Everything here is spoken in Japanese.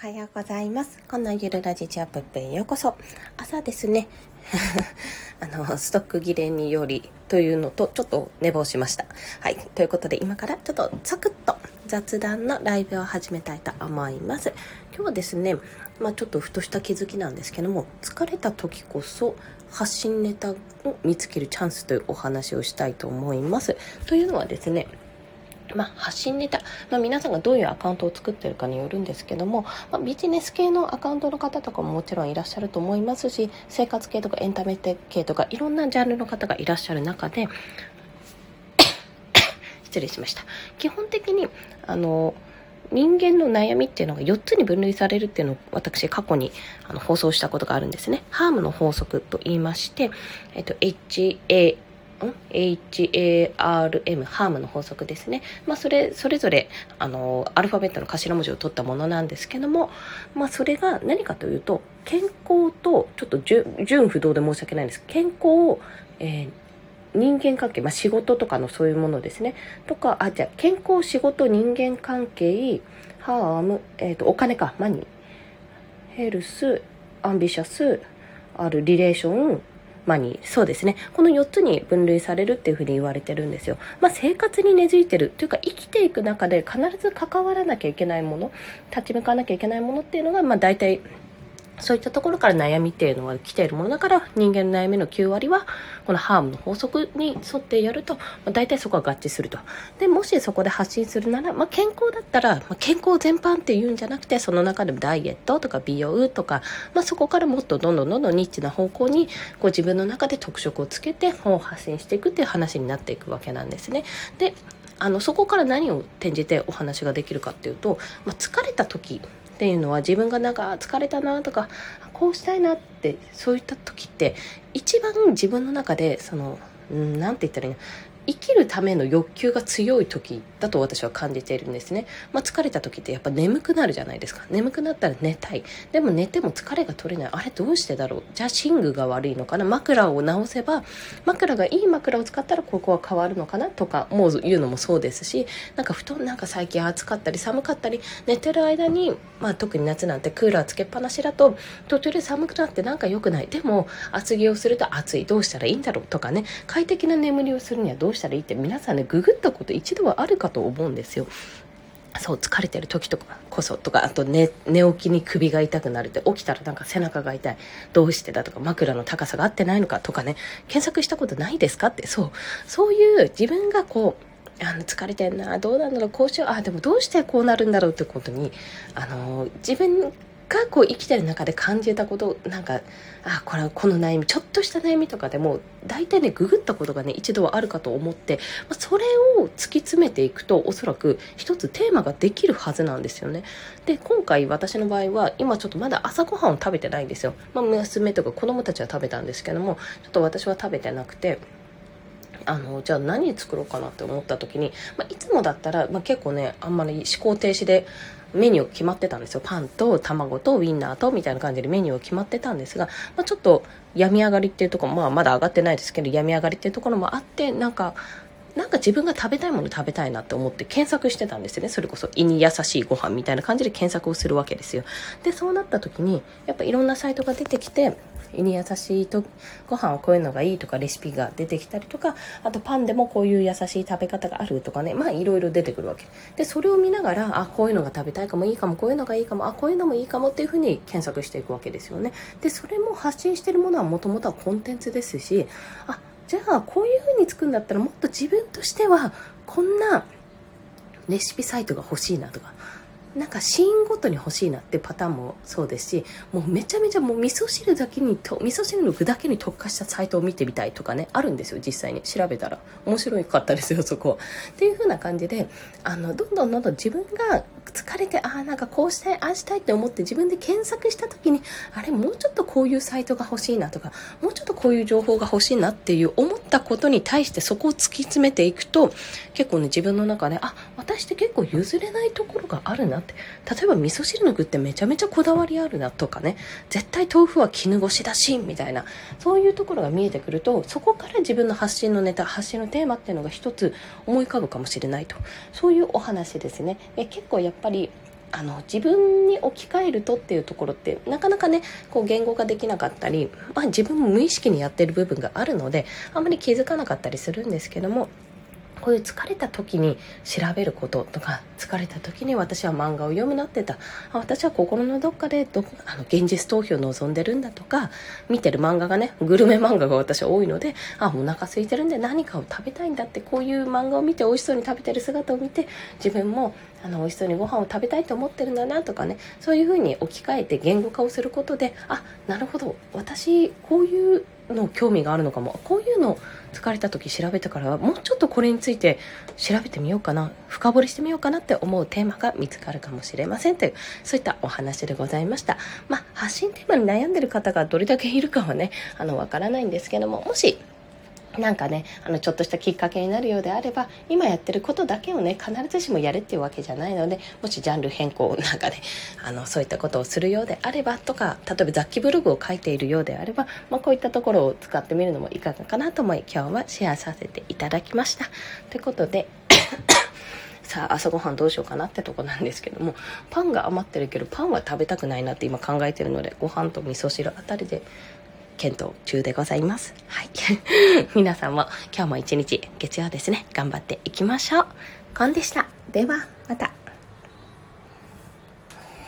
はようございます。このゆるラジチアップへようこそ。朝ですね、あの、ストック切れによりというのと、ちょっと寝坊しました。はい。ということで、今からちょっとサクッと雑談のライブを始めたいと思います。今日はですね、まあちょっとふとした気づきなんですけども、疲れた時こそ発信ネタを見つけるチャンスというお話をしたいと思います。というのはですね、まあ、発信ネタ、まあ、皆さんがどういうアカウントを作ってるかによるんですけども、まあ、ビジネス系のアカウントの方とかももちろんいらっしゃると思いますし生活系とかエンタメ系とかいろんなジャンルの方がいらっしゃる中で 失礼しました基本的にあの人間の悩みっていうのが4つに分類されるっていうのを私過去にあの放送したことがあるんですね。ハームの法則と言いまして、えっと、HA HARM、ハームの法則ですね。まあ、それ、それぞれ、あの、アルファベットの頭文字を取ったものなんですけども、まあ、それが何かというと、健康と、ちょっと順不同で申し訳ないんです。健康を、えー、人間関係、まあ、仕事とかのそういうものですね。とか、あ、じゃあ、健康、仕事、人間関係、ハーム、えっ、ー、と、お金か、 money、health、ambitious、あるリレーション、マニー、そうですね。この4つに分類されるっていうふうに言われてるんですよ。まあ、生活に根付いてるというか、生きていく中で必ず関わらなきゃいけないもの、立ち向かわなきゃいけないものっていうのが、まあ、大体そういったところから悩みっていうのは来ているものだから人間の悩みの9割はこのハームの法則に沿ってやると、まあ、大体そこは合致すると。で、もしそこで発信するなら、まあ、健康だったら、まあ、健康全般っていうんじゃなくてその中でもダイエットとか美容とか、まあ、そこからもっとどんどんどんどんニッチな方向にこう自分の中で特色をつけて本を発信していくっていう話になっていくわけなんですね。であのそこから何を転じてお話ができるかっていうと、まあ、疲れた時っていうのは自分がなんか疲れたなとかこうしたいなってそういった時って一番自分の中でその何て言ったらいいの？生きるための欲求が強い時だと私は感じているんですね。まあ、疲れた時ってやっぱ眠くなるじゃないですか。眠くなったら寝たい。でも寝ても疲れが取れない。あれどうしてだろう？じゃあ寝具が悪いのかな？枕を直せば、枕がいい枕を使ったらここは変わるのかな？とか、もう言うのもそうですし、なんか布団なんか最近暑かったり寒かったり、寝てる間に、まあ特に夏なんてクーラーつけっぱなしだと、途中で寒くなってなんか良くない。でも厚着をすると暑い。どうしたらいいんだろう？とかね、快適な眠りをするにはどううしたらいいって皆さんねググったこと一度はあるかと思うんですよ。そう疲れてる時とかこそとかあと寝寝起きに首が痛くなるって起きたらなんか背中が痛い。どうしてだとか枕の高さが合ってないのかとかね。検索したことないですかって。そう。そういう自分がこうあの疲れてんなどうなんだろうこうしようあでもどうしてこうなるんだろうってことにあの自分がこう生きてる中で感じたことなんかあこれはこの悩みちょっとした悩みとかでも大体ねググったことがね一度はあるかと思って、まあ、それを突き詰めていくとおそらく一つテーマができるはずなんですよね。で今回私の場合は今ちょっとまだ朝ごはんを食べてないんですよ、まあ、娘とか子供たちは食べたんですけどもちょっと私は食べてなくてあのじゃあ何作ろうかなって思った時に、まあ、いつもだったら、まあ、結構ねあんまり思考停止でメニュー決まってたんですよ。パンと卵とウインナーとみたいな感じでメニュー決まってたんですが、まあ、ちょっと病み上がりっていうところ、まあまだ上がってないですけど、病み上がりっていうところもあって、なんか、なんか自分が食べたいもの食べたいなって思って検索してたんですよね。それこそ胃に優しいご飯みたいな感じで検索をするわけですよ。で、そうなった時に、やっぱいろんなサイトが出てきて、胃に優しいとご飯はこういうのがいいとかレシピが出てきたりとかあとパンでもこういう優しい食べ方があるとかねまあいろいろ出てくるわけでそれを見ながらあこういうのが食べたいかもいいかもこういうのがいいかもあこういうのもいいかもっていうふうに検索していくわけですよねでそれも発信してるものはもともとはコンテンツですしあじゃあこういうふうに作るんだったらもっと自分としてはこんなレシピサイトが欲しいなとかなんかシーンごとに欲しいなってパターンもそうですしもうめちゃめちゃもう味噌汁だけにと味噌汁の具だけに特化したサイトを見てみたいとかねあるんですよ実際に。調べたら。面白かったですよそこっていう風な感じであのどんどんどんどん自分が疲れてああなんかこうしたいああしたいって思って自分で検索した時にあれもうちょっとこういうサイトが欲しいなとかもうちょっとこういう情報が欲しいなっていう思ったことに対してそこを突き詰めていくと結構ね自分の中であ私って結構譲れないところがあるなって。例えば味噌汁の具ってめちゃめちゃこだわりあるなとかね。絶対豆腐は絹ごしだしみたいな。そういうところが見えてくるとそこから自分の発信のネタ発信のテーマっていうのが一つ思い浮かぶかもしれないと。そういうお話ですね。え結構やっぱりあの自分に置き換えるとっていうところってなかなかねこう言語化できなかったり、まあ、自分も無意識にやってる部分があるのであんまり気づかなかったりするんですけどもこういう疲れた時に調べることとか疲れた時に私は漫画を読むなってた。私は心のどっかでどあの現実逃避を望んでるんだとか見てる漫画がねグルメ漫画が私は多いのであお腹空いてるんで何かを食べたいんだってこういう漫画を見て美味しそうに食べてる姿を見て自分もあの美味しそうにご飯を食べたいと思ってるんだなとかねそういうふうに置き換えて言語化をすることであなるほど私こういうの興味があるのかも。こういうの疲れた時調べてからもうちょっとこれについて調べてみようかな。深掘りしてみようかなって思うテーマが見つかるかもしれませんという。そういったお話でございました。まあ発信テーマに悩んでる方がどれだけいるかはねあのわからないんですけどももしなんかね、あの、ちょっとしたきっかけになるようであれば、今やってることだけをね、必ずしもやれっていうわけじゃないので、もしジャンル変更なんかね、あの、そういったことをするようであればとか、例えば雑記ブログを書いているようであれば、まあ、こういったところを使ってみるのもいかがかなと思い、今日はシェアさせていただきました。ということで、さあ朝ごはんどうしようかなってとこなんですけどもパンが余ってるけどパンは食べたくないなって今考えてるのでご飯と味噌汁あたりで検討中でございます。はい。皆さんも今日も一日月曜ですね、頑張っていきましょう。コンでした。では、また。